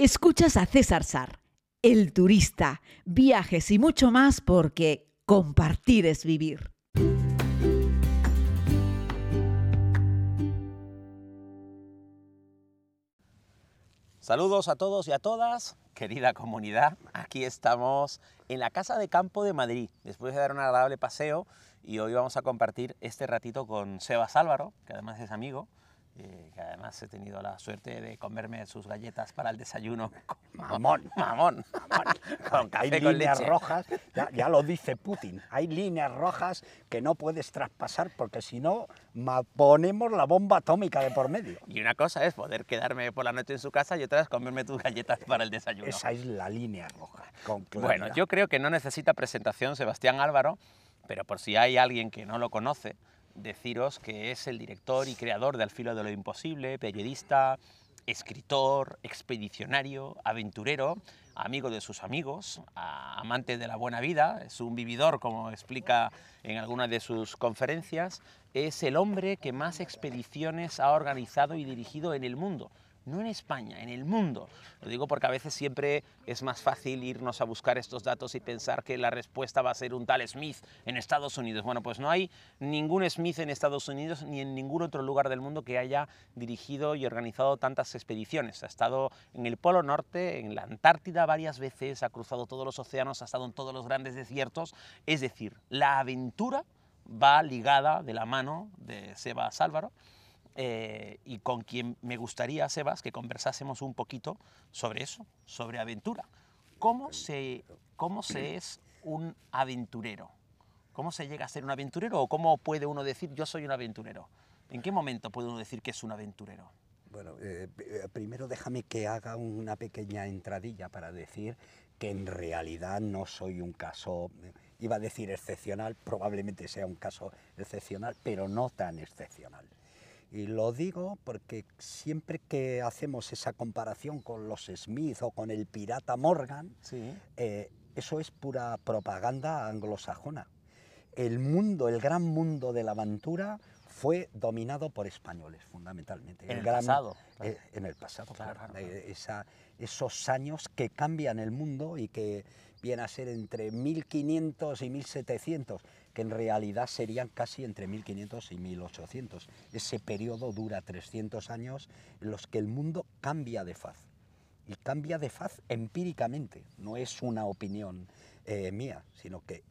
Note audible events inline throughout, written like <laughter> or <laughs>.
Escuchas a César Sar, el turista, viajes y mucho más porque compartir es vivir. Saludos a todos y a todas, querida comunidad. Aquí estamos en la Casa de Campo de Madrid, después de dar un agradable paseo y hoy vamos a compartir este ratito con Sebas Álvaro, que además es amigo, eh, que además he tenido la suerte de comerme sus galletas para el desayuno. <laughs> Mamón, mamón, <laughs> con café hay líneas rojas, ya, lo dice Putin, hay líneas rojas que no puedes traspasar porque si no ponemos la bomba atómica de por medio. Y una cosa es poder quedarme por la noche en su casa y otra es comerme tus galletas para el desayuno. Esa es la línea roja. bueno, yo creo que no necesita presentación Sebastián Álvaro, pero por si hay alguien que no lo conoce, deciros que es el director y creador de Al filo de lo imposible, periodista, escritor, expedicionario, aventurero, amigo de sus amigos, amante de la buena vida, es un vividor, como explica en alguna de sus conferencias, es el hombre que más expediciones ha organizado y dirigido en el mundo no en España, en el mundo. Lo digo porque a veces siempre es más fácil irnos a buscar estos datos y pensar que la respuesta va a ser un tal Smith en Estados Unidos. Bueno, pues no hay ningún Smith en Estados Unidos ni en ningún otro lugar del mundo que haya dirigido y organizado tantas expediciones. Ha estado en el Polo Norte, en la Antártida varias veces, ha cruzado todos los océanos, ha estado en todos los grandes desiertos. Es decir, la aventura va ligada de la mano de Seba Álvaro eh, y con quien me gustaría, Sebas, que conversásemos un poquito sobre eso, sobre aventura. ¿Cómo se, cómo se es un aventurero? ¿Cómo se llega a ser un aventurero o cómo puede uno decir yo soy un aventurero? ¿En qué momento puede uno decir que es un aventurero? Bueno, eh, eh, primero déjame que haga una pequeña entradilla para decir que en realidad no soy un caso, iba a decir excepcional, probablemente sea un caso excepcional, pero no tan excepcional. Y lo digo porque siempre que hacemos esa comparación con los Smith o con el pirata Morgan, eh, eso es pura propaganda anglosajona. El mundo, el gran mundo de la aventura fue dominado por españoles, fundamentalmente. En el, pasado. Eh, en el pasado, claro. Eh, esos años que cambian el mundo y que viene a ser entre 1500 y 1700 que en realidad serían casi entre 1500 y 1800. Ese periodo dura 300 años en los que el mundo cambia de faz. Y cambia de faz empíricamente, no es una opinión eh, mía, sino que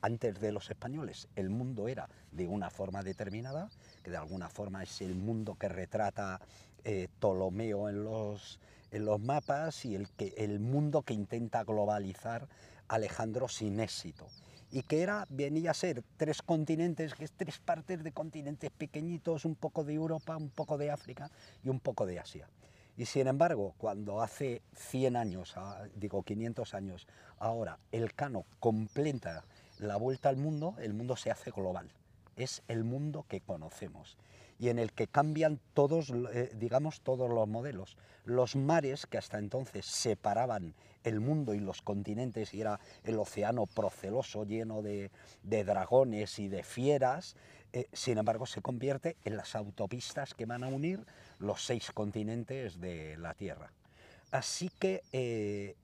antes de los españoles el mundo era de una forma determinada, que de alguna forma es el mundo que retrata eh, Ptolomeo en los, en los mapas y el, que, el mundo que intenta globalizar Alejandro sin éxito y que era, venía a ser tres continentes, que es tres partes de continentes pequeñitos, un poco de Europa, un poco de África y un poco de Asia. Y sin embargo, cuando hace 100 años, ah, digo 500 años, ahora el Cano completa la vuelta al mundo, el mundo se hace global. Es el mundo que conocemos y en el que cambian todos, eh, digamos, todos los modelos. Los mares que hasta entonces separaban el mundo y los continentes y era el océano proceloso lleno de, dragones y de fieras, eh, sin embargo se convierte en las autopistas que van a unir los seis continentes de la Tierra. Así que eh,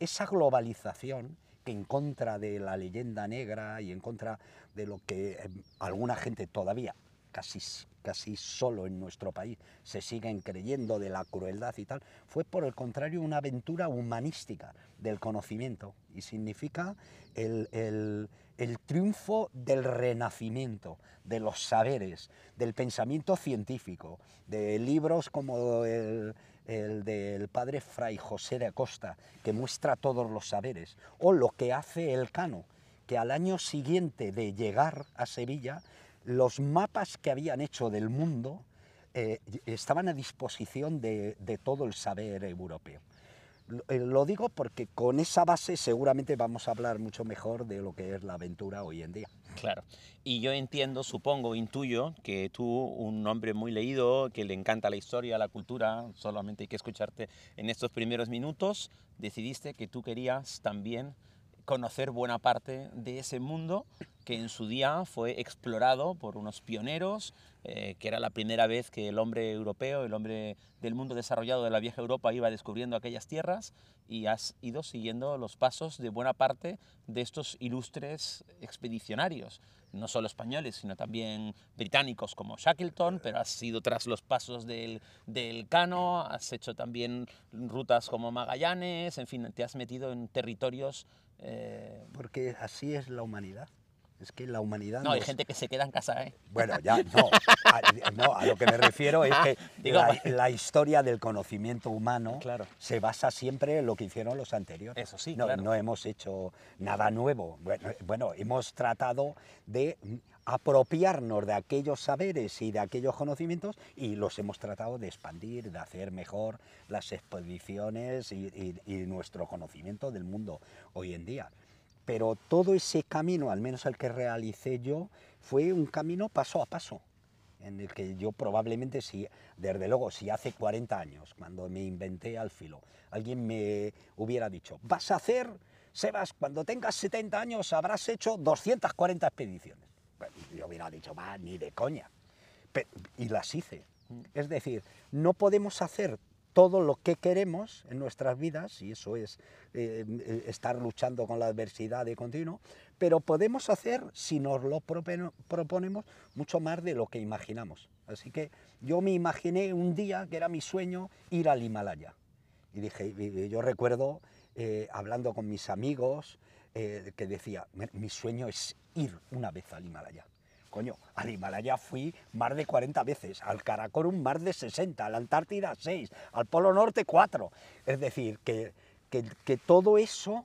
esa globalización que en contra de la leyenda negra y en contra de lo que alguna gente todavía casi, casi solo en nuestro país se siguen creyendo de la crueldad y tal, fue por el contrario una aventura humanística del conocimiento y significa el, el, triunfo del renacimiento, de los saberes, del pensamiento científico, de libros como el, el del padre Fray José de Acosta, que muestra todos los saberes, o lo que hace el Cano, que al año siguiente de llegar a Sevilla los mapas que habían hecho del mundo eh, estaban a disposición de, todo el saber europeo. Eh, lo digo porque con esa base seguramente vamos a hablar mucho mejor de lo que es la aventura hoy en día. Claro. Y yo entiendo, supongo, intuyo que tú, un hombre muy leído, que le encanta la historia, la cultura, solamente hay que escucharte en estos primeros minutos, decidiste que tú querías también conocer buena parte de ese mundo que en su día fue explorado por unos pioneros, eh, que era la primera vez que el hombre europeo, el hombre del mundo desarrollado de la vieja Europa iba descubriendo aquellas tierras y has ido siguiendo los pasos de buena parte de estos ilustres expedicionarios, no solo españoles, sino también británicos como Shackleton, pero has ido tras los pasos del, del Cano, has hecho también rutas como Magallanes, en fin, te has metido en territorios... Eh, Porque así es la humanidad. Es que la humanidad... No, hay gente que se queda en casa, ¿eh? Bueno, ya, no. A, <laughs> no, a lo que me refiero es que <laughs> la, historia del conocimiento humano claro. se basa siempre en lo que hicieron los anteriores. Eso sí, no, claro. no hemos hecho nada nuevo. Bueno, bueno, hemos tratado de apropiarnos de aquellos saberes y de aquellos conocimientos y los hemos tratado de expandir, de hacer mejor las expediciones y, nuestro conocimiento del mundo hoy en día pero todo ese camino, al menos el que realicé yo, fue un camino paso a paso, en el que yo probablemente, si, desde luego, si hace 40 años, cuando me inventé al filo, alguien me hubiera dicho, vas a hacer, Sebas, cuando tengas 70 años habrás hecho 240 expediciones. Yo hubiera dicho, va, ni de coña. y las hice. Es decir, no podemos hacer todo lo que queremos en nuestras vidas, y eso es eh, estar luchando con la adversidad de continuo, pero podemos hacer, si nos lo proponemos, mucho más de lo que imaginamos. Así que yo me imaginé un día que era mi sueño ir al Himalaya. Y dije, yo recuerdo eh, hablando con mis amigos que decía, mi sueño es ir una vez al Himalaya. Coño, al Himalaya fui más de 40 veces, al Karakorum más de 60, a la Antártida 6, al Polo Norte 4. Es decir, que, que, todo eso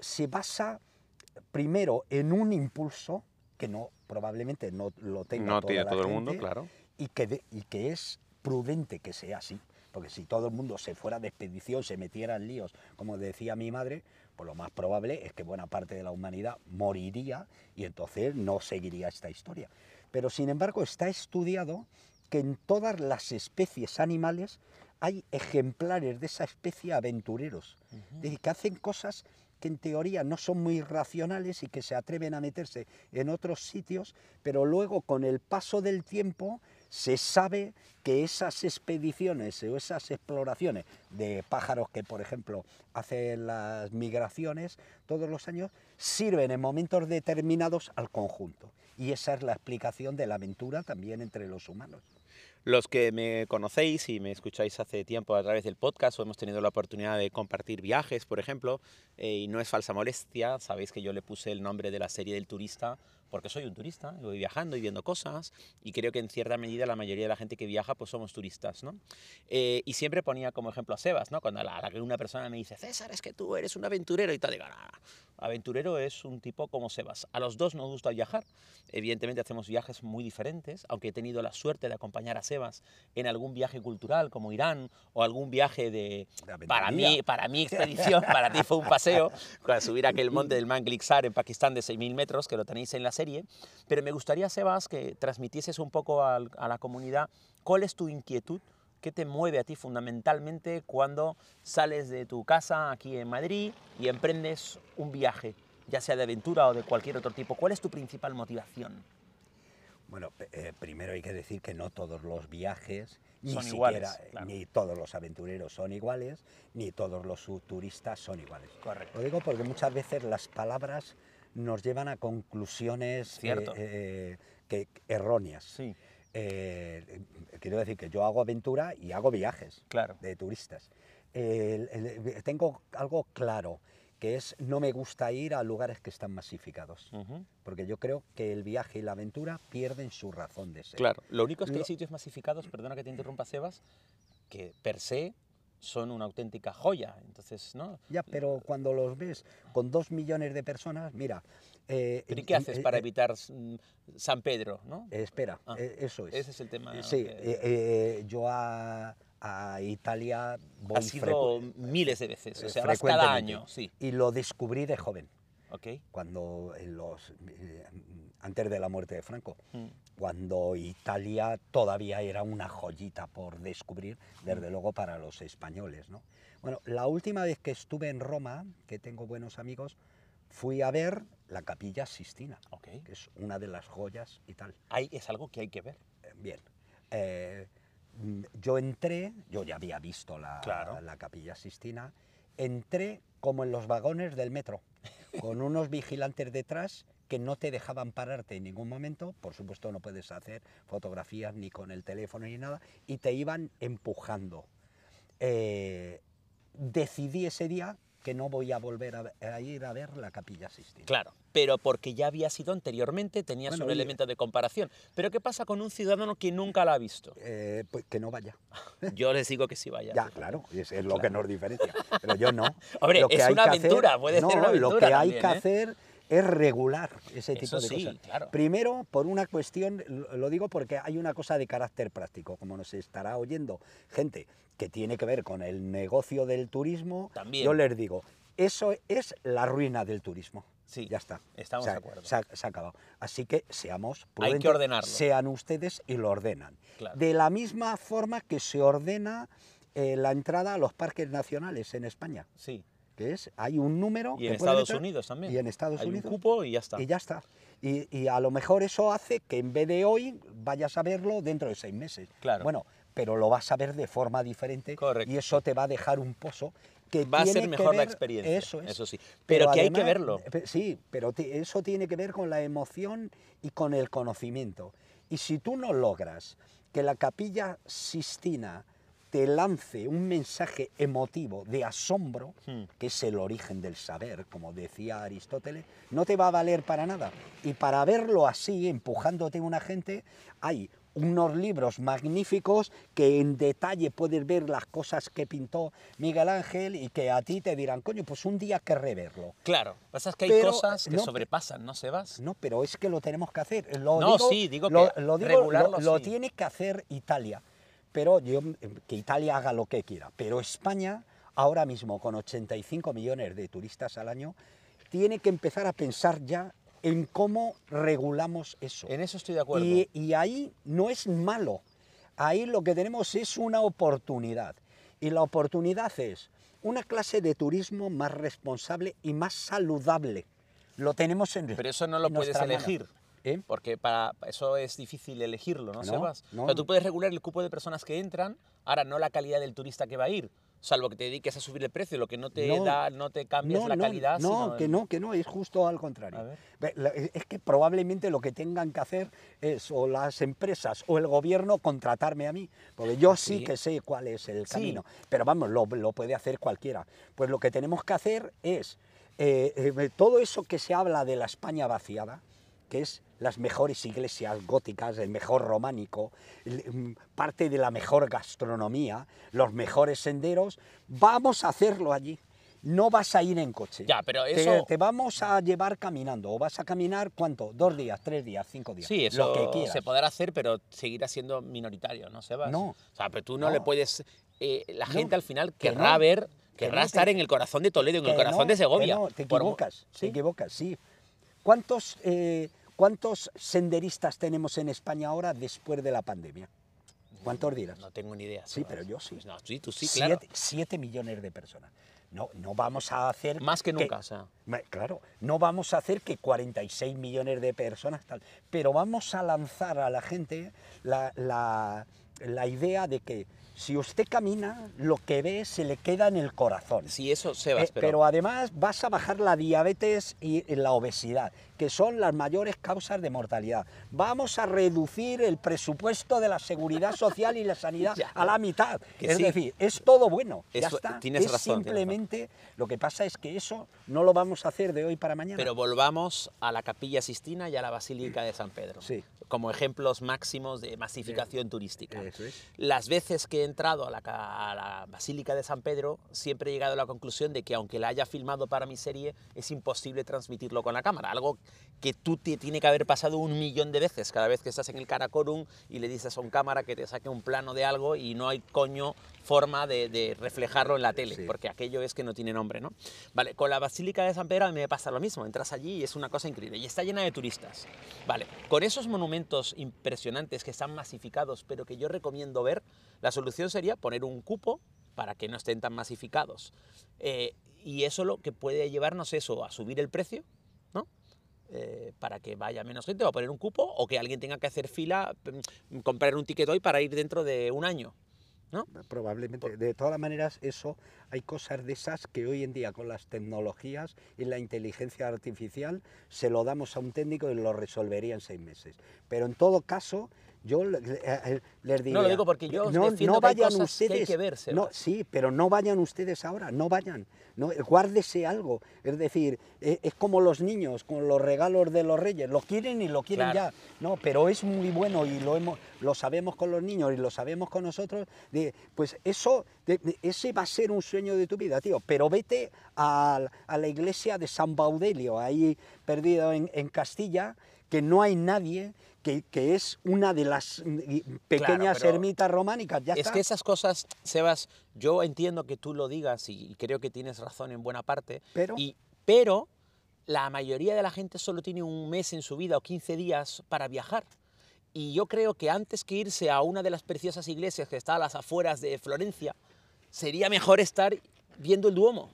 se basa primero en un impulso que no probablemente no lo tenga no tiene todo el mundo, claro. Y que, y que es prudente que sea así. Porque si todo el mundo se fuera de expedición, se metiera en líos, como decía mi madre, pues lo más probable es que buena parte de la humanidad moriría y entonces no seguiría esta historia. Pero sin embargo está estudiado que en todas las especies animales hay ejemplares de esa especie aventureros, es decir, que hacen cosas que en teoría no son muy racionales y que se atreven a meterse en otros sitios, pero luego con el paso del tiempo se sabe que esas expediciones o esas exploraciones de pájaros que, por ejemplo, hacen las migraciones todos los años, sirven en momentos determinados al conjunto. Y esa es la explicación de la aventura también entre los humanos. Los que me conocéis y me escucháis hace tiempo a través del podcast o hemos tenido la oportunidad de compartir viajes, por ejemplo, eh, y no es falsa molestia, sabéis que yo le puse el nombre de la serie del turista porque soy un turista, voy viajando y viendo cosas y creo que en cierta medida la mayoría de la gente que viaja pues somos turistas, ¿no? Eh, y siempre ponía como ejemplo a Sebas, ¿no? Cuando la, una persona me dice, César, es que tú eres un aventurero y tal, digo, aventurero es un tipo como Sebas. A los dos nos gusta viajar, evidentemente hacemos viajes muy diferentes, aunque he tenido la suerte de acompañar a Sebas en algún viaje cultural como Irán o algún viaje de... para mí, para mi expedición, para ti fue un paseo, <laughs> para subir aquel monte del Manglixar en Pakistán de 6.000 metros, que lo tenéis en la serie, pero me gustaría, Sebas, que transmitieses un poco a, la comunidad cuál es tu inquietud, qué te mueve a ti fundamentalmente cuando sales de tu casa aquí en Madrid y emprendes un viaje, ya sea de aventura o de cualquier otro tipo. ¿Cuál es tu principal motivación? Bueno, eh, primero hay que decir que no todos los viajes, ni son siquiera, iguales, ni todos los aventureros son iguales, ni todos los turistas son iguales. Correcto. Lo digo porque muchas veces las palabras nos llevan a conclusiones eh, eh, que, erróneas. Sí. Eh, quiero decir que yo hago aventura y hago viajes claro. de turistas. tengo algo claro, que es no me gusta ir a lugares que están masificados, porque yo creo que el viaje y la aventura pierden su razón de ser. Claro, lo único es que hay sitios masificados, perdona que te interrumpa Sebas, que per se son una auténtica joya. Entonces, ¿no? Ya, pero cuando los ves con dos millones de personas, mira. Eh, ¿Y qué haces para evitar mm, San Pedro? ¿no? espera, ah, eh, eso es. Ese es el tema. Sí, eh, yo a, a, Italia voy. Has ido miles de veces, o sea, vas cada año. Sí. Y lo descubrí de joven. Okay. Cuando los, antes de la muerte de Franco, mm. cuando Italia todavía era una joyita por descubrir, desde mm. luego para los españoles. ¿no? Bueno, la última vez que estuve en Roma, que tengo buenos amigos, fui a ver la capilla Sistina, Ok. que es una de las joyas y tal. Hay, es algo que hay que ver. Eh, Bien. Eh, yo entré, yo ya había visto la, Claro. la capilla Sistina, entré como en los vagones del metro, <laughs> con unos vigilantes detrás que no te dejaban pararte en ningún momento, por supuesto no puedes hacer fotografías ni con el teléfono ni nada, y te iban empujando. Eh, decidí ese día que no voy a volver a, a ir a ver la capilla Sistina. Claro, pero porque ya había sido anteriormente, tenías Bueno, un elemento de comparación. Pero ¿qué pasa con un ciudadano que nunca la ha visto? Eh, pues que no vaya. <laughs> Yo les digo que sí vaya. Ya, claro, es, es lo que nos diferencia. Pero yo no. <laughs> Hombre, Lo que es hay una que hacer- aventura, puede no, ser una Lo aventura que hay también, que ¿eh? hacer es regular ese tipo Eso de sí, cosas. claro. Primero, por una cuestión, lo digo porque hay una cosa de carácter práctico, como nos estará oyendo gente que tiene que ver con el negocio del turismo, También. yo les digo, eso es la ruina del turismo. Sí, ya está. estamos Se de acuerdo. Se ha, se ha acabado. Así que seamos Hay que prudentes, ordenarlo. Sean ustedes y lo ordenan. Claro. De la misma forma que se ordena eh, la entrada a los parques nacionales en España, Sí. Que es, hay un número... Y en Estados Unidos también. Y en Estados Hay Unidos. un cupo y ya está. Y ya está. Y, y a lo mejor eso hace que en vez de hoy vayas a verlo dentro de seis meses. Claro. Bueno, pero lo vas a ver de forma diferente Correcto. y eso te va a dejar un pozo que Va a ser mejor la experiencia, Eso es. eso sí. Pero que hay que verlo. Sí, pero eso tiene que ver con la emoción y con el conocimiento. Y si tú no logras que la capilla Sistina te lance un mensaje emotivo de asombro, Hmm. que es el origen del saber, como decía Aristóteles, no te va a valer para nada. Y para verlo así, empujándote una gente, hay unos libros magníficos que en detalle puedes ver las cosas que pintó Miguel Ángel y que a ti te dirán, coño, pues un día querré verlo. Claro, pasa es que hay cosas que no, sobrepasan, ¿no, Sebas? No, pero es que lo tenemos que hacer. Lo No, digo- sí, digo lo, que lo digo, regularlo, lo- lo sí. tiene que hacer Italia. Pero yo, que Italia haga lo que quiera. Pero España, ahora mismo, con 85 millones de turistas al año, tiene que empezar a pensar ya en cómo regulamos eso. En eso estoy de acuerdo. Y, y ahí no es malo. Ahí lo que tenemos es una oportunidad. Y la oportunidad es una clase de turismo más responsable y más saludable. Lo tenemos en Pero eso no lo puedes mano. ¿Eh? Porque para eso es difícil elegirlo, ¿no, No, Sebas? no. O sea, tú puedes regular el cupo de personas que entran, ahora no la calidad del turista que va a ir, salvo que te dediques a subir el precio, lo que no te No. da, no te cambias la calidad. No, sino que no, que no, es justo al contrario. La- Es que probablemente lo que tengan que hacer es o las empresas o el gobierno contratarme a mí, porque yo sí, Sí. que sé cuál es el Sí. camino, pero vamos, lo, lo puede hacer cualquiera. Pues lo que tenemos que hacer es eh, eh, todo eso que se habla de la España vaciada, que es las mejores iglesias góticas, el mejor románico, mm, parte de la mejor gastronomía, los mejores senderos, vamos a hacerlo allí. No vas a ir en coche. Ya, pero Te- eso- Te, vamos a llevar caminando. ¿O vas a caminar cuánto? ¿Dos días, tres días, cinco días? Sí, eso Lo que quieras. se podrá hacer, pero seguirá siendo minoritario, ¿no, Sebas? No. O sea, pero tú no, No. le puedes... eh, la No, gente al final que querrá no, ver, que querrá estar te- en el corazón de Toledo, en el corazón no, de Segovia. no, te Por- equivocas, ¿Sí? te equivocas, sí. ¿Cuántos, eh, ¿Cuántos senderistas tenemos en España ahora después de la pandemia? ¿Cuántos dirás? No tengo ni idea. Sí, pero yo sí. Pues no, sí, tú sí, claro. siete, siete millones de personas. No, no vamos a hacer... Más que nunca, o sea. Claro, no vamos a hacer que 46 millones de personas tal, pero vamos a lanzar a la gente la, la- la idea de que si usted camina, lo que ve se le queda en el corazón. Sí, eso, Sebas, Eh, pero... pero además vas a bajar la diabetes y la obesidad, que son las mayores causas de mortalidad. Vamos a reducir el presupuesto de la seguridad social y la sanidad <laughs> Ya. a la mitad. Que es sí. decir, es todo bueno. ya Eso- está. tienes es razón, tienes razón. simplemente lo que pasa es que eso no lo vamos a hacer de hoy para mañana. Pero volvamos a la Capilla Sistina y a la Basílica de San Pedro, Sí. Como ejemplos máximos de masificación turística. Eso es. Las veces que he entrado a la, ca- a la Basílica de San Pedro, siempre he llegado a la conclusión de que aunque la haya filmado para mi serie, es imposible transmitirlo con la cámara. Algo que tú te tiene que haber pasado un millón de veces cada vez que estás en el Karakorum y le dices a un cámara que te saque un plano de algo y no hay coño forma de, de reflejarlo en la tele, Sí. porque aquello es que no tiene nombre, ¿no? Vale, con la Basílica de San Pedro a mí me pasa lo mismo. Entras allí y es una cosa increíble y está llena de turistas. Vale, con esos monumentos impresionantes que están masificados, pero que yo recomiendo ver, la solución sería poner un cupo para que no estén tan masificados. Eh, y eso lo que puede llevarnos eso a subir el precio, ¿no? Eh, para que vaya menos gente, o a poner un cupo, o que alguien tenga que hacer fila, mm, comprar un ticket hoy para ir dentro de un año. ¿No? Probablemente. De todas maneras, eso hay cosas de esas que hoy en día con las tecnologías y la inteligencia artificial se lo damos a un técnico y lo resolvería en seis meses. Pero en todo caso, yo les diría... No lo digo porque yo no, no vayan ustedes, que hay que verse. No, sí, pero no vayan ustedes ahora, no vayan. No, guárdese algo. Es decir, e, es, como los niños con los regalos de los reyes. Lo quieren y lo quieren ya. No, pero es muy bueno y lo, hemos, lo sabemos con los niños y lo sabemos con nosotros. De, pues eso, ese va a ser un sueño de tu vida, tío. Pero vete a, a la iglesia de San Baudelio, ahí perdido en, en Castilla, que no hay nadie que, es una de las pequeñas ermitas románicas. Ya es que esas cosas, Sebas, yo entiendo que tú lo digas y creo que tienes razón en buena parte, pero, y, pero la mayoría de la gente solo tiene un mes en su vida o 15 días para viajar. Y yo creo que antes que irse a una de las preciosas iglesias que está a las afueras de Florencia, sería mejor estar viendo el Duomo.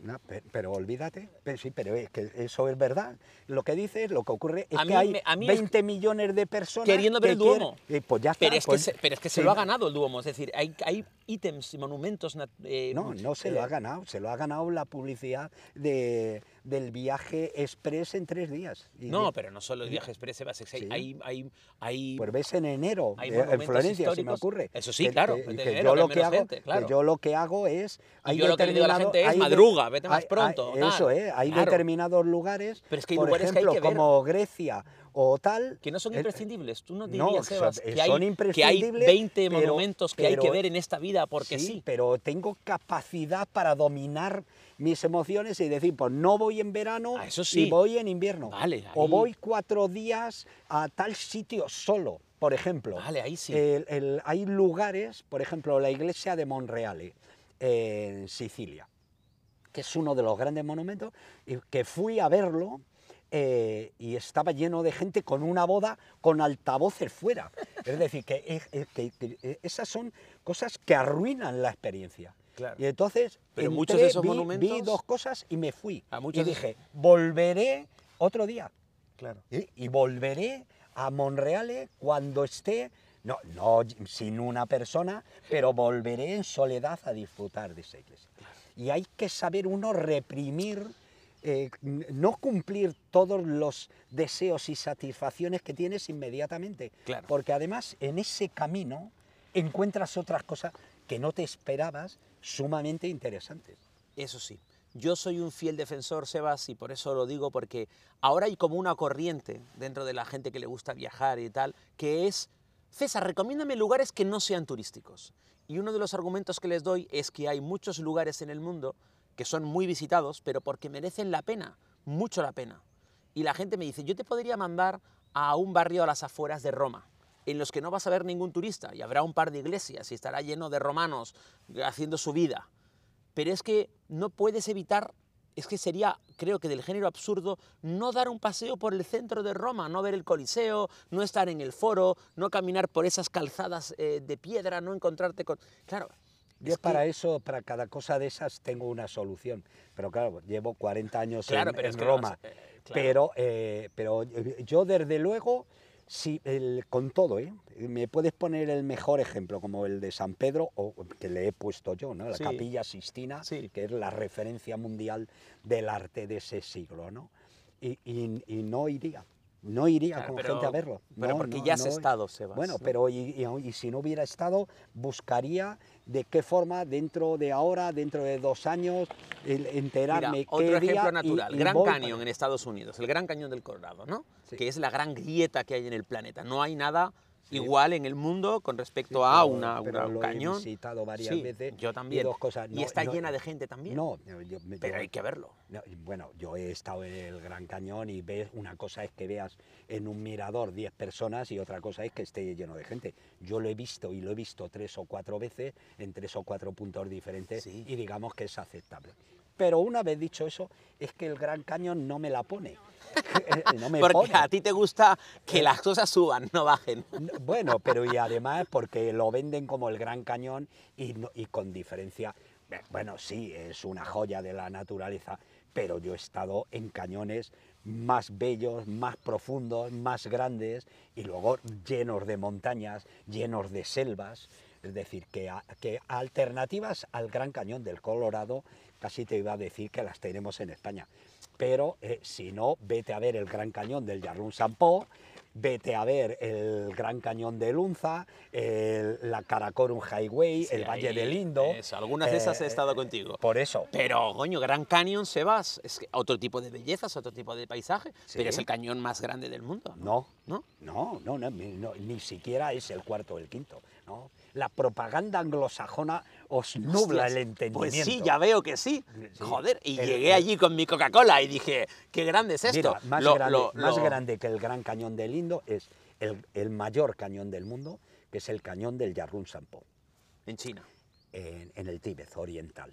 pero, olvídate, pero, sí, pero es que eso es verdad. Lo que dices, lo que ocurre es que hay 20 millones de personas queriendo ver el Duomo. Eh, pues ya pero, es que se, pero es que se lo ha ganado el Duomo, es decir, hay, hay ítems y monumentos. Eh, no, no se lo ha ganado, se lo ha ganado la publicidad de del viaje express en tres días. no, pero no solo el viaje express, hay, hay, hay, hay, Pues ves en enero, eh, en Florencia, se me ocurre. Eso sí, claro. yo, lo que hago, yo lo que hago es... Hay yo lo que le digo a la gente es madruga, vete más pronto. eso, ¿eh? Hay determinados lugares, pero es que por ejemplo, como Grecia o tal... Que no son imprescindibles. Tú no dirías, Sebas, que, hay, que hay 20 monumentos que hay que ver en esta vida porque sí, sí. pero tengo capacidad para dominar mis emociones y decir, pues no voy en verano ah, y voy en invierno. Vale, O voy cuatro días a tal sitio solo, por ejemplo. Vale, ahí sí. hay lugares, por ejemplo, la iglesia de Monreale, en Sicilia, que es uno de los grandes monumentos, y que fui a verlo. Eh, y estaba lleno de gente con una boda con altavoces fuera. Es decir, que esas son cosas que arruinan la experiencia. Y entonces Pero muchos de esos vi, monumentos... vi dos cosas y me fui. A y dije, volveré otro día. Claro. Y, volveré a Monreale cuando esté, no, no sin una persona, pero volveré en soledad a disfrutar de esa iglesia. Y hay que saber uno reprimir, eh, no cumplir todos los deseos y satisfacciones que tienes inmediatamente. Claro. Porque además en ese camino encuentras otras cosas que no te esperabas sumamente interesantes. Eso sí. Yo soy un fiel defensor, Sebas, y por eso lo digo, porque ahora hay como una corriente dentro de la gente que le gusta viajar y tal, que es, César, recomiéndame lugares que no sean turísticos. Y uno de los argumentos que les doy es que hay muchos lugares en el mundo que son muy visitados, pero porque merecen la pena, mucho la pena. Y la gente me dice, yo te podría mandar a un barrio a las afueras de Roma en los que no vas a ver ningún turista y habrá un par de iglesias y estará lleno de romanos haciendo su vida. Pero es que no puedes evitar, es que sería, creo que del género absurdo, no dar un paseo por el centro de Roma, no ver el Coliseo, no estar en el foro, no caminar por esas calzadas eh, de piedra, no encontrarte con... Claro, yo para eso, para cada cosa de esas, tengo una solución. Pero claro, llevo 40 años en, Roma. Eh, pero, eh, pero yo desde luego Sí, con todo, ¿eh? Me puedes poner el mejor ejemplo, como el de San Pedro, o que le he puesto yo, ¿no? La Capilla Sistina, que es la referencia mundial del arte de ese siglo, ¿no? Y, no iría, no iría con gente a verlo. Pero porque ya has estado, Sebas. Bueno, pero y, si no hubiera estado, buscaría de qué forma dentro de ahora, dentro de dos años, enterarme Mira, otro ejemplo natural, Gran Cañón en Estados Unidos, el Gran Cañón del Colorado, ¿no? Que es la gran grieta que hay en el planeta. No hay nada igual en el mundo con respecto a una, un cañón. He visitado varias veces. Yo también. Y, está llena de gente también. No, pero hay que verlo. bueno, yo he estado en el Gran Cañón y ves, una cosa es que veas en un mirador 10 personas y otra cosa es que esté lleno de gente. Yo lo he visto y lo he visto tres o cuatro veces en tres o cuatro puntos diferentes y digamos que es aceptable. Pero una vez dicho eso, es que el Gran Cañón no me la pone. <laughs> porque a ti te gusta que las cosas suban, no bajen. Bueno, pero y además porque lo venden como el Gran Cañón y, y con diferencia Eh, Bueno, sí, es una joya de la naturaleza, pero yo he estado en cañones más bellos, más profundos, más grandes y luego llenos de montañas, llenos de selvas. Es decir, que, a- que alternativas al Gran Cañón del Colorado, casi te iba a decir que las tenemos en España. Pero eh, si no, vete a ver el Gran Cañón del Yarrún Sampó, vete a ver el Gran Cañón de Lunza, el- la Karakorum Highway, Sí, el Valle del Indo. eso, algunas de esas he eh, estado contigo. Por eso. Pero, coño, Gran Canyon, Sebas, es que otro tipo de bellezas, otro tipo de paisaje, Sí. pero es el cañón más grande del mundo. No, ¿No? no, no, no, ni- no, ni siquiera es el cuarto o el quinto. ¿no? La propaganda anglosajona os nubla Hostias, el entendimiento. Pues sí, ya veo que sí. Sí. Joder, y El- llegué el- allí con mi Coca-Cola y dije, qué grande es esto. Mira, más, Lo- grande, lo- más lo- grande que el Gran Cañón del Indo es el, el mayor cañón del mundo, que es el cañón del Yarrún Sampo, En China. en, en el Tíbet oriental.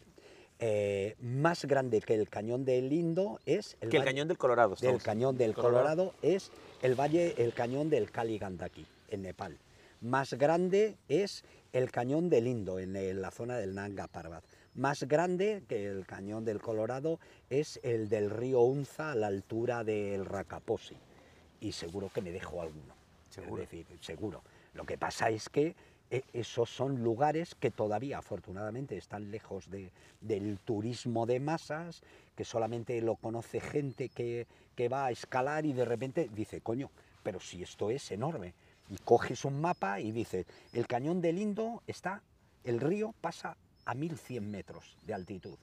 Eh, más grande que el cañón del Indo es el, que el cañón del Colorado. estamos. cañón del Colorado. Colorado es el valle, el cañón del Kali Gandaki, en Nepal. Más grande es el cañón del Indo, en la zona del Nanga Parbat. Más grande que el cañón del Colorado es el del río Unza a la altura del Racaposi. Y seguro que me dejo alguno. Seguro. Es decir, seguro. Lo que pasa es que eh, esos son lugares que todavía afortunadamente están lejos de- del turismo de masas, que solamente lo conoce gente que, que va a escalar y de repente dice, coño, pero si esto es enorme. Y coges un mapa y dices, el cañón del Indo está, el río pasa a 1100 metros de altitud.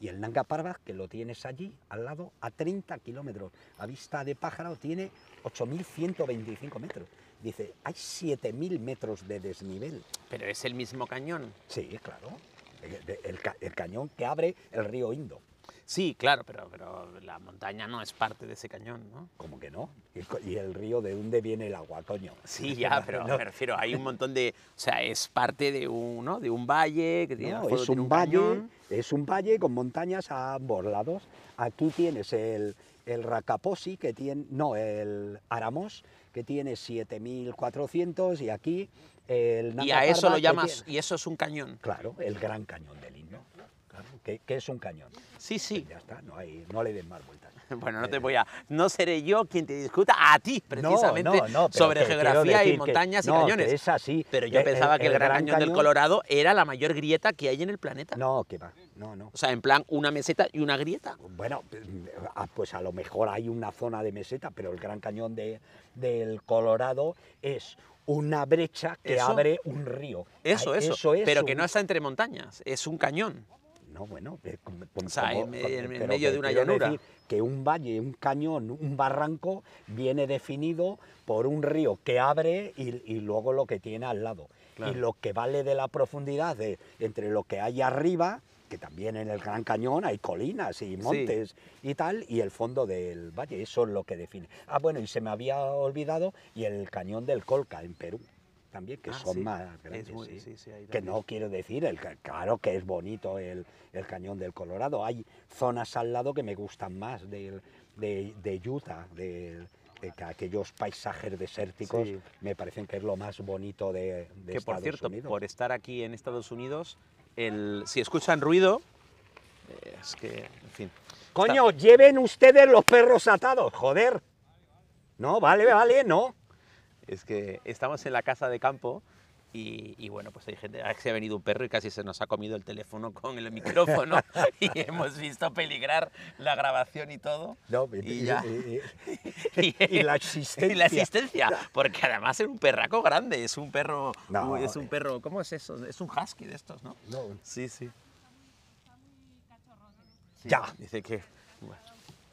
Y el Nanga Parbat, que lo tienes allí, al lado, a 30 kilómetros, a vista de pájaro, tiene 8.125 metros. Dice, hay 7.000 metros de desnivel. Pero es el mismo cañón. Sí, claro. El, el ca- el cañón que abre el río Indo. Sí, claro, pero, pero la montaña no es parte de ese cañón, ¿no? ¿Cómo que no? ¿Y, el río de dónde viene el agua, coño? Sí, <laughs> ya, pero No, me refiero, hay un montón de... O sea, es parte de un, ¿no? de un valle que tiene, no, es un valle, cañón. es un valle con montañas a ambos lados. Aquí tienes el, el Racaposi, que tiene, no, el Aramos, que tiene 7.400, y aquí el Y a eso lo llamas... tiene- Y eso es un cañón. Claro, el Gran Cañón del Indo. Claro, que, que es un cañón. Sí, sí. Ya está, no, hay, no le den más vueltas. <laughs> Bueno, no te Eh, voy a... No seré yo quien te discuta a ti, precisamente, no, no, sobre geografía y montañas y cañones. es así. Pero yo Eh, pensaba el- que el, Gran, Gran Cañón del Colorado era la mayor grieta que hay en el planeta. No, que va, no, no. O sea, en plan, una meseta y una grieta. Bueno, ah, pues a lo mejor hay una zona de meseta, pero el Gran Cañón de- del Colorado es una brecha que Eso. abre un río. Eso, Ah, eso. es pero que no está entre montañas, es un cañón. No, bueno, O sea, en medio de una llanura. decir que un valle, un cañón, un barranco viene definido por un río que abre y, y luego lo que tiene al lado. Claro. Y lo que vale de la profundidad de, entre lo que hay arriba, que también en el Gran Cañón hay colinas y montes y tal, y el fondo del valle, eso es lo que define. Ah, bueno, y se me había olvidado, y el cañón del Colca en Perú. También, que Ah, son sí. más Es grandes. muy- sí. sí, sí, ahí que no quiero decir, el, claro que es bonito el, el cañón del Colorado. Hay zonas al lado que me gustan más del- de, de Utah, del- de que aquellos paisajes desérticos Sí. me parecen que es lo más bonito de, de que por cierto, Unidos. por estar aquí en Estados Unidos, el, si escuchan ruido, eh, es que, en fin. Coño, lleven ustedes los perros atados, joder. No, vale, vale, no. Es que estamos en la casa de campo y, y bueno, pues hay gente, ah, se ha venido un perro y casi se nos ha comido el teléfono con el micrófono <laughs> <laughs> y hemos visto peligrar la grabación y todo. No, Y ya. y- y- <laughs> y la existencia. Y la existencia, porque además es un perraco grande, es un perro, No, es un eh. perro, ¿cómo es eso? Es un husky de estos, ¿no? No. Sí, sí. Sí, Ya. Dice que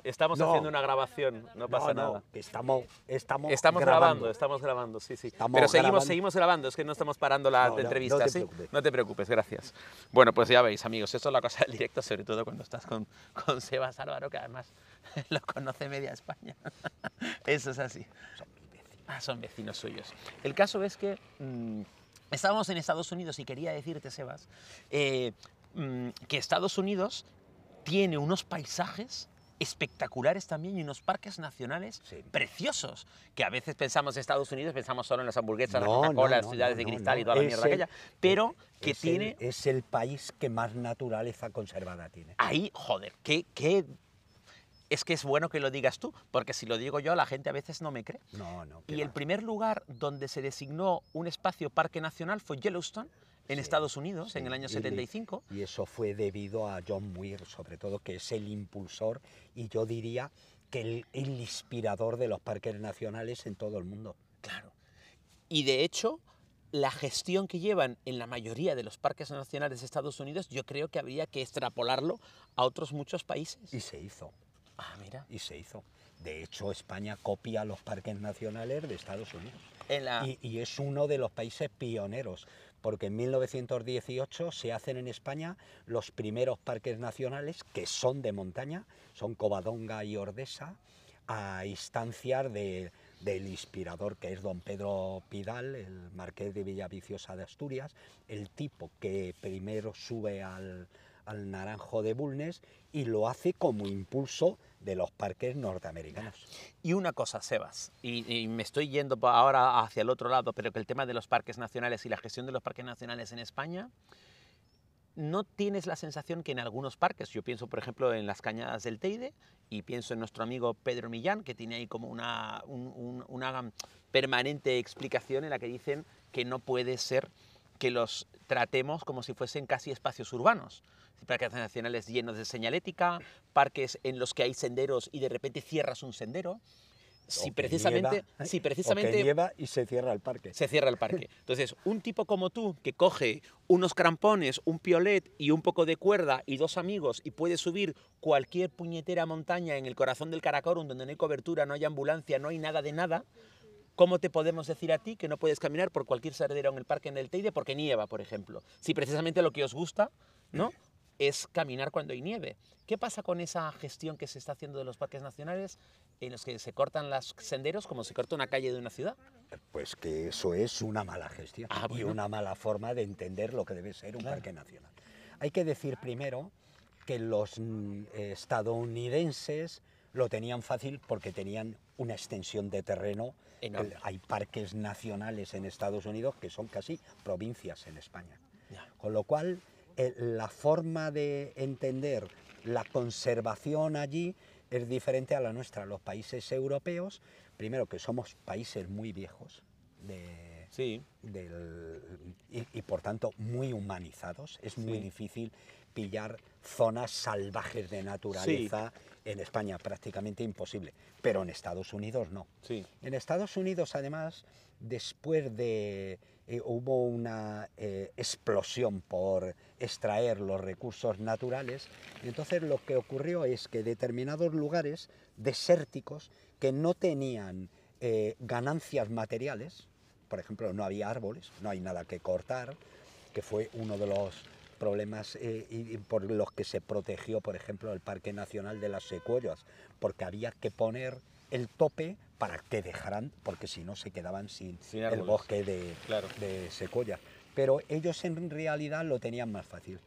estamos No. haciendo una grabación, no pasa no, no, nada. estamos, estamos, Estamos grabando. estamos grabando, sí, sí. Estamos Pero seguimos, grabando. seguimos grabando, es que no estamos parando la entrevista, no te ¿sí? preocupes. No te preocupes, gracias. Bueno, pues ya veis, amigos, esto es la cosa del directo, sobre todo cuando estás con, con Sebas Álvaro, que además <laughs> lo conoce media España. <laughs> Eso es así. Ah, son vecinos suyos. El caso es que mm, estábamos en Estados Unidos y quería decirte, Sebas, eh, mm, que Estados Unidos tiene unos paisajes espectaculares también y unos parques nacionales Sí. preciosos, que a veces pensamos en Estados Unidos, pensamos solo en las hamburguesas, No, la Coca-Cola, no, las ciudades de cristal y toda la Es mierda el- aquella, pero que es tiene... El, es el país que más naturaleza conservada tiene. Ahí, joder, qué, qué... Es que es bueno que lo digas tú, porque si lo digo yo, la gente a veces no me cree. No, no. Y el primer lugar donde se designó un espacio parque nacional fue Yellowstone, en Sí, Estados Unidos, en sí, el año y- 75. Y eso fue debido a John Muir, sobre todo, que es el impulsor y yo diría que el, el inspirador de los parques nacionales en todo el mundo. Claro. Y de hecho, la gestión que llevan en la mayoría de los parques nacionales de Estados Unidos, yo creo que habría que extrapolarlo a otros muchos países. Y se hizo, Ah, mira. y se hizo. De hecho, España copia los parques nacionales de Estados Unidos. En la... Y, y es uno de los países pioneros, porque en 1918 se hacen en España los primeros parques nacionales que son de montaña, son Covadonga y Ordesa, a instanciar de- del inspirador que es don Pedro Pidal, el marqués de Villaviciosa de Asturias, el tipo que primero sube al, al Naranjo de Bulnes y lo hace como impulso de los parques norteamericanos. Y una cosa, Sebas, y, y me estoy yendo ahora hacia el otro lado, pero que el tema de los parques nacionales y la gestión de los parques nacionales en España, ¿no tienes la sensación que en algunos parques, yo pienso por ejemplo en las cañadas del Teide y pienso en nuestro amigo Pedro Millán, que tiene ahí como una, un- un- una permanente explicación en la que dicen que no puede ser que los tratemos como si fuesen casi espacios urbanos. Parques nacionales llenos de señalética, parques en los que hay senderos y de repente cierras un sendero. Si precisamente, nieva, si precisamente nieva y se cierra el parque. se cierra el parque. Entonces, un tipo como tú que coge unos crampones, un piolet y un poco de cuerda y dos amigos y puede subir cualquier puñetera montaña en el corazón del Karakorum donde no hay cobertura, no hay ambulancia, no hay nada de nada, ¿cómo te podemos decir a ti que no puedes caminar por cualquier sendero en el parque en el Teide porque nieva, por ejemplo? Si precisamente lo que os gusta, ¿no? Es caminar cuando hay nieve. ¿Qué pasa con esa gestión que se está haciendo de los parques nacionales en los que se cortan los senderos como se corta una calle de una ciudad? Pues que eso es una mala gestión Ah, y una mala forma de entender lo que debe ser un Claro. parque nacional. Hay que decir primero que los mm, estadounidenses lo tenían fácil porque tenían una extensión de terreno. Enorme. Hay parques nacionales en Estados Unidos que son casi provincias en España. Ya. Con lo cual, eh, la forma de entender la conservación allí es diferente a la nuestra. Los países europeos, primero que somos países muy viejos de- Sí. del- y, y, por tanto muy humanizados. Es muy Sí. difícil pillar zonas salvajes de naturaleza en España, prácticamente imposible. Pero en Estados Unidos no. Sí. En Estados Unidos, además, después de... eh, hubo una eh, explosión por extraer los recursos naturales, entonces lo que ocurrió es que determinados lugares desérticos que no tenían eh, ganancias materiales, por ejemplo, no había árboles, no hay nada que cortar, que fue uno de los problemas eh, por los que se protegió, por ejemplo, el Parque Nacional de las Secuoyas, porque había que poner el tope para que dejaran, porque si no se quedaban sin, Sin el bosque de, Claro. de secuoya. Pero ellos en realidad lo tenían más fácil.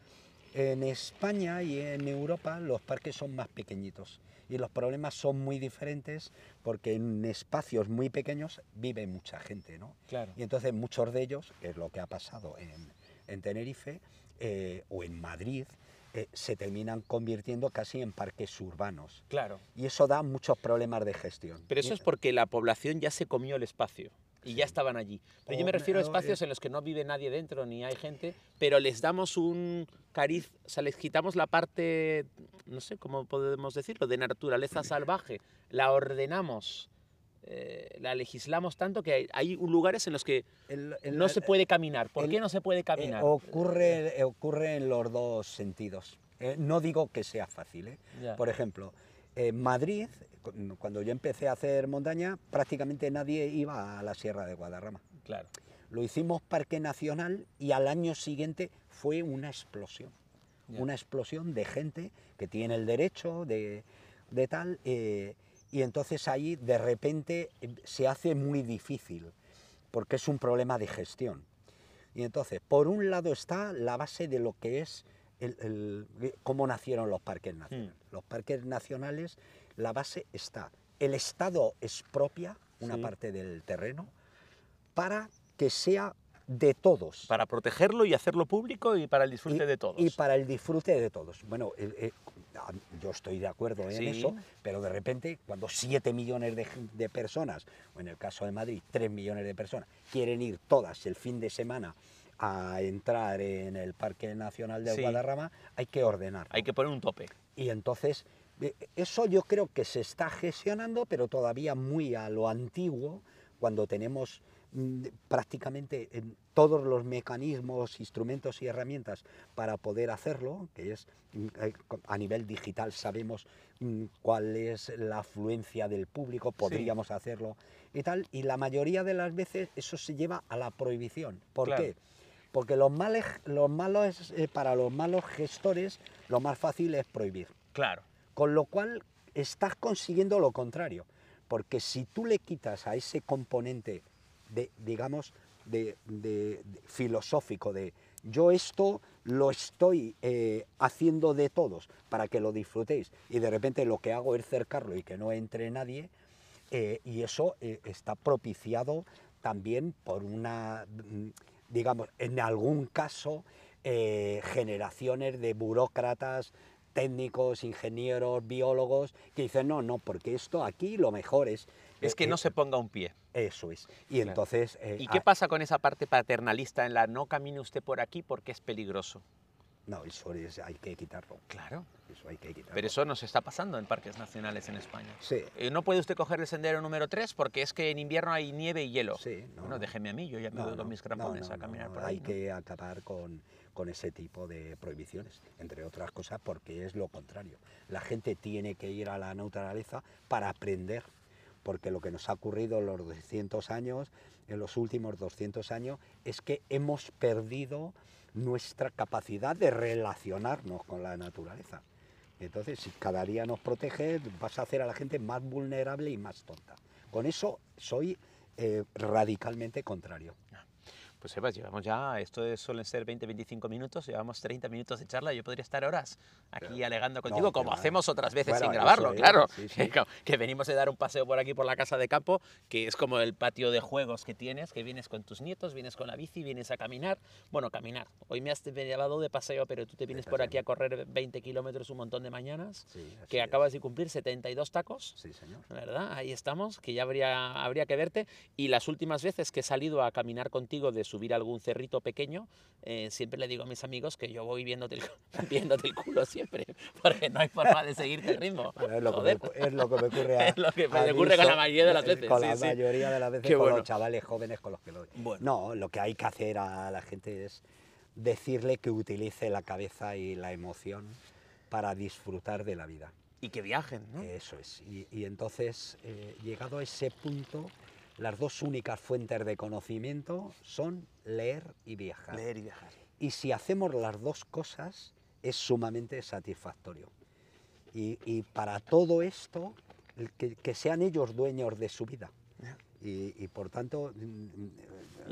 En España y en Europa los parques son más pequeñitos y los problemas son muy diferentes porque en espacios muy pequeños vive mucha gente, ¿no? Claro. Y entonces muchos de ellos, que es lo que ha pasado en, en Tenerife eh, o en Madrid, eh, se terminan convirtiendo casi en parques urbanos. Claro. Y eso da muchos problemas de gestión. Pero eso es porque la población ya se comió el espacio y ya estaban allí. Pero yo O me me- refiero a espacios eh, en los que no vive nadie dentro ni hay gente, pero les damos un cariz, o sea, les quitamos la parte, no sé cómo podemos decirlo, de naturaleza salvaje, la ordenamos, eh, la legislamos tanto que hay, hay lugares en los que el- el- no se puede caminar. ¿Por el- qué no se puede Eh, caminar? ocurre, eh, ocurre en los dos sentidos. Eh, no digo que sea fácil. Por ejemplo, en Madrid, cu- cuando yo empecé a hacer montaña, prácticamente nadie iba a la Sierra de Guadarrama. Claro. Lo hicimos Parque Nacional y al año siguiente fue una explosión. Una explosión de gente que tiene el derecho de, de tal. Y entonces ahí de repente eh, se hace muy difícil porque es un problema de gestión. Y entonces, por un lado está la base de lo que es el- el- cómo nacieron los parques nacionales. Los parques nacionales, la base está, el Estado expropia una Sí. parte del terreno para que sea de todos. Para protegerlo y hacerlo público y para el disfrute y, de todos. y para el disfrute de todos. Bueno, eh, eh, yo estoy de acuerdo en Sí. eso, pero de repente cuando 7 millones de, de personas, o en el caso de Madrid 3 millones de personas, quieren ir todas el fin de semana a entrar en el Parque Nacional del Sí. Guadarrama, hay que ordenar. Hay que poner un tope. Y entonces, eh, eso yo creo que se está gestionando, pero todavía muy a lo antiguo, cuando tenemos mm, prácticamente en todos los mecanismos, instrumentos y herramientas para poder hacerlo, que es mm, eh, a nivel digital sabemos mm, cuál es la afluencia del público, podríamos hacerlo y tal, y la mayoría de las veces eso se lleva a la prohibición. ¿Por Claro. qué? Porque los males, los malos, eh, para los malos gestores lo más fácil es prohibir. Claro. Con lo cual estás consiguiendo lo contrario. Porque si tú le quitas a ese componente de, digamos, de, filosófico de yo esto lo estoy eh, haciendo de todos para que lo disfrutéis. Y de repente lo que hago es cercarlo y que no entre nadie eh, y eso eh, está propiciado también por una, mm, digamos, en algún caso, generaciones de burócratas, técnicos, ingenieros, biólogos, que dicen, no, no, porque esto aquí lo mejor es... Es eh, que no eh, se ponga un pie. Eso es. Y Claro. entonces... eh, ¿Y qué ah, pasa con esa parte paternalista en la no camine usted por aquí porque es peligroso? No, eso es- hay que quitarlo. Claro. Eso hay que quitarlo. Pero eso nos está pasando en parques nacionales en España. Sí. Eh, no puede usted coger el sendero número 3 porque es que en invierno hay nieve y hielo. Sí, no, bueno, déjeme a mí, yo ya me No, voy no, con mis crampones a caminar por ahí. Hay que acabar con, con ese tipo de prohibiciones, entre otras cosas porque es lo contrario. La gente tiene que ir a la naturaleza para aprender, porque lo que nos ha ocurrido en los 200 años, en los últimos 200 años, es que hemos perdido nuestra capacidad de relacionarnos con la naturaleza. Entonces, si cada día nos protege, vas a hacer a la gente más vulnerable y más tonta. Con eso soy eh, radicalmente contrario. Pues Eva, llevamos ya, esto es- suelen ser 20-25 minutos, llevamos 30 minutos de charla, yo podría estar horas aquí alegando contigo, no, como pero, hacemos otras veces bueno, sin grabarlo, es, claro. sí, <laughs> sí. Que, que venimos de dar un paseo por aquí por la casa de campo, que es como el patio de juegos que tienes, que vienes con tus nietos, vienes con la bici, vienes a caminar. Bueno, caminar. Hoy me has llevado de paseo, pero tú te vienes por aquí a correr 20 kilómetros un montón de mañanas, Sí, que es. acabas de cumplir 72 tacos. Sí, señor. ¿verdad? Ahí estamos, que ya habría, habría que verte. Y las últimas veces que he salido a caminar contigo de subir algún cerrito pequeño, eh, siempre le digo a mis amigos que yo voy viéndote el, <laughs> viéndote el culo siempre, <laughs> porque no hay forma de seguirte el ritmo. Bueno, es, lo que me, Joder. es lo que me ocurre <laughs> a, Es lo que me ocurre con la mayoría de las eh, veces, Con sí, la sí. mayoría de las veces Qué con bueno. los chavales jóvenes con los que lo Bueno. No, lo que hay que hacer a la gente es decirle que utilice la cabeza y la emoción para disfrutar de la vida. Y que viajen, ¿no? Eso es. Y, y entonces, eh, llegado a ese punto, las dos únicas fuentes de conocimiento son leer y viajar. Leer y viajar. Y si hacemos las dos cosas, es sumamente satisfactorio. Y, y para todo esto, que, que sean ellos dueños de su vida. Y, y por tanto...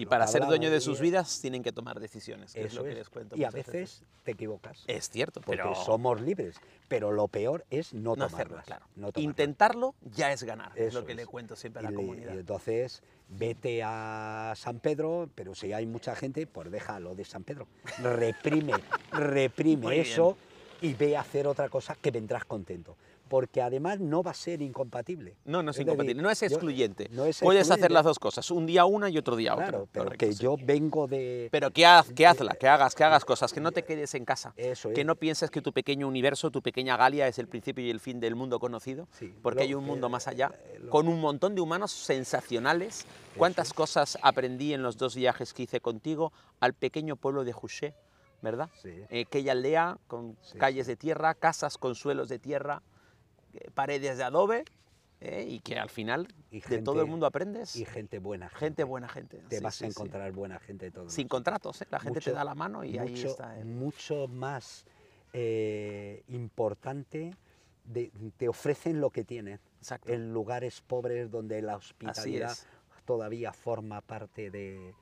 Y para ser dueño de sus vidas tienen que tomar decisiones, que es lo que es. les cuento Y a veces te equivocas. Es cierto, Porque pero somos libres. Pero lo peor es no, no tomarlas. hacerlo, claro. no tomarlas. Intentarlo ya es ganar, es lo que le es. cuento siempre a la le- comunidad. y entonces vete a San Pedro, pero si hay mucha gente, pues déjalo de San Pedro. Reprime, <laughs> reprime Muy bien. eso y ve a hacer otra cosa que vendrás contento. Porque además no va a ser incompatible. No, no es, decir, incompatible, no es yo- excluyente. no es Puedes hacer excluyente. las dos cosas, un día una y otro día otra. Claro, pero Correcto, que sí. yo vengo de... Pero que, haz, que hazla, que hagas, que hagas cosas, que no te quedes en casa. Eso Que es. no pienses que tu pequeño universo, tu pequeña Galia es el principio y el fin del mundo conocido, Sí, porque hay un que- mundo más allá, eh, lo- con un montón de humanos sensacionales. ¿Cuántas es. cosas aprendí en los dos viajes que hice contigo al pequeño pueblo de Juché, verdad? Sí. Eh, aquella aldea con calles de tierra, casas con suelos de tierra, eh, paredes de adobe, eh, y que al final Y de todo el gente- mundo aprendes. Y gente buena. gente buena gente. Te sí, vas sí, a sí. encontrar buena gente de todos Sin contratos, ¿eh? la gente te mucho- da la mano y ahí está. el- mucho más eh, importante, de- te ofrecen lo que tienen. Exacto. En lugares pobres donde la hospitalidad todavía forma parte de,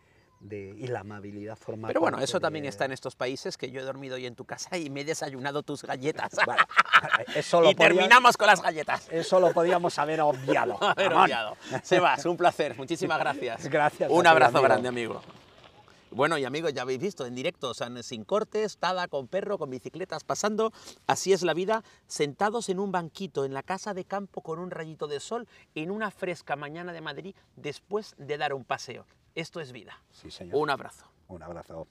de, y la amabilidad forma Pero bueno, eso también está en estos países que yo he dormido hoy en tu casa y me he desayunado tus galletas. <laughs> Bueno, eso lo <laughs> y podía- terminamos con las galletas. Eso lo podíamos haber obviado. <laughs> Haber Ramón. obviado. Sebas, un placer. Muchísimas gracias. Gracias Un ti, abrazo amigo. grande, amigo. Bueno, y amigos, ya habéis visto en directo, o sea, sin cortes, tada con perro, con bicicletas pasando. Así es la vida, sentados en un banquito en la casa de campo con un rayito de sol en una fresca mañana de Madrid después de dar un paseo. Esto es vida. Sí, señor. Un abrazo. Un abrazo.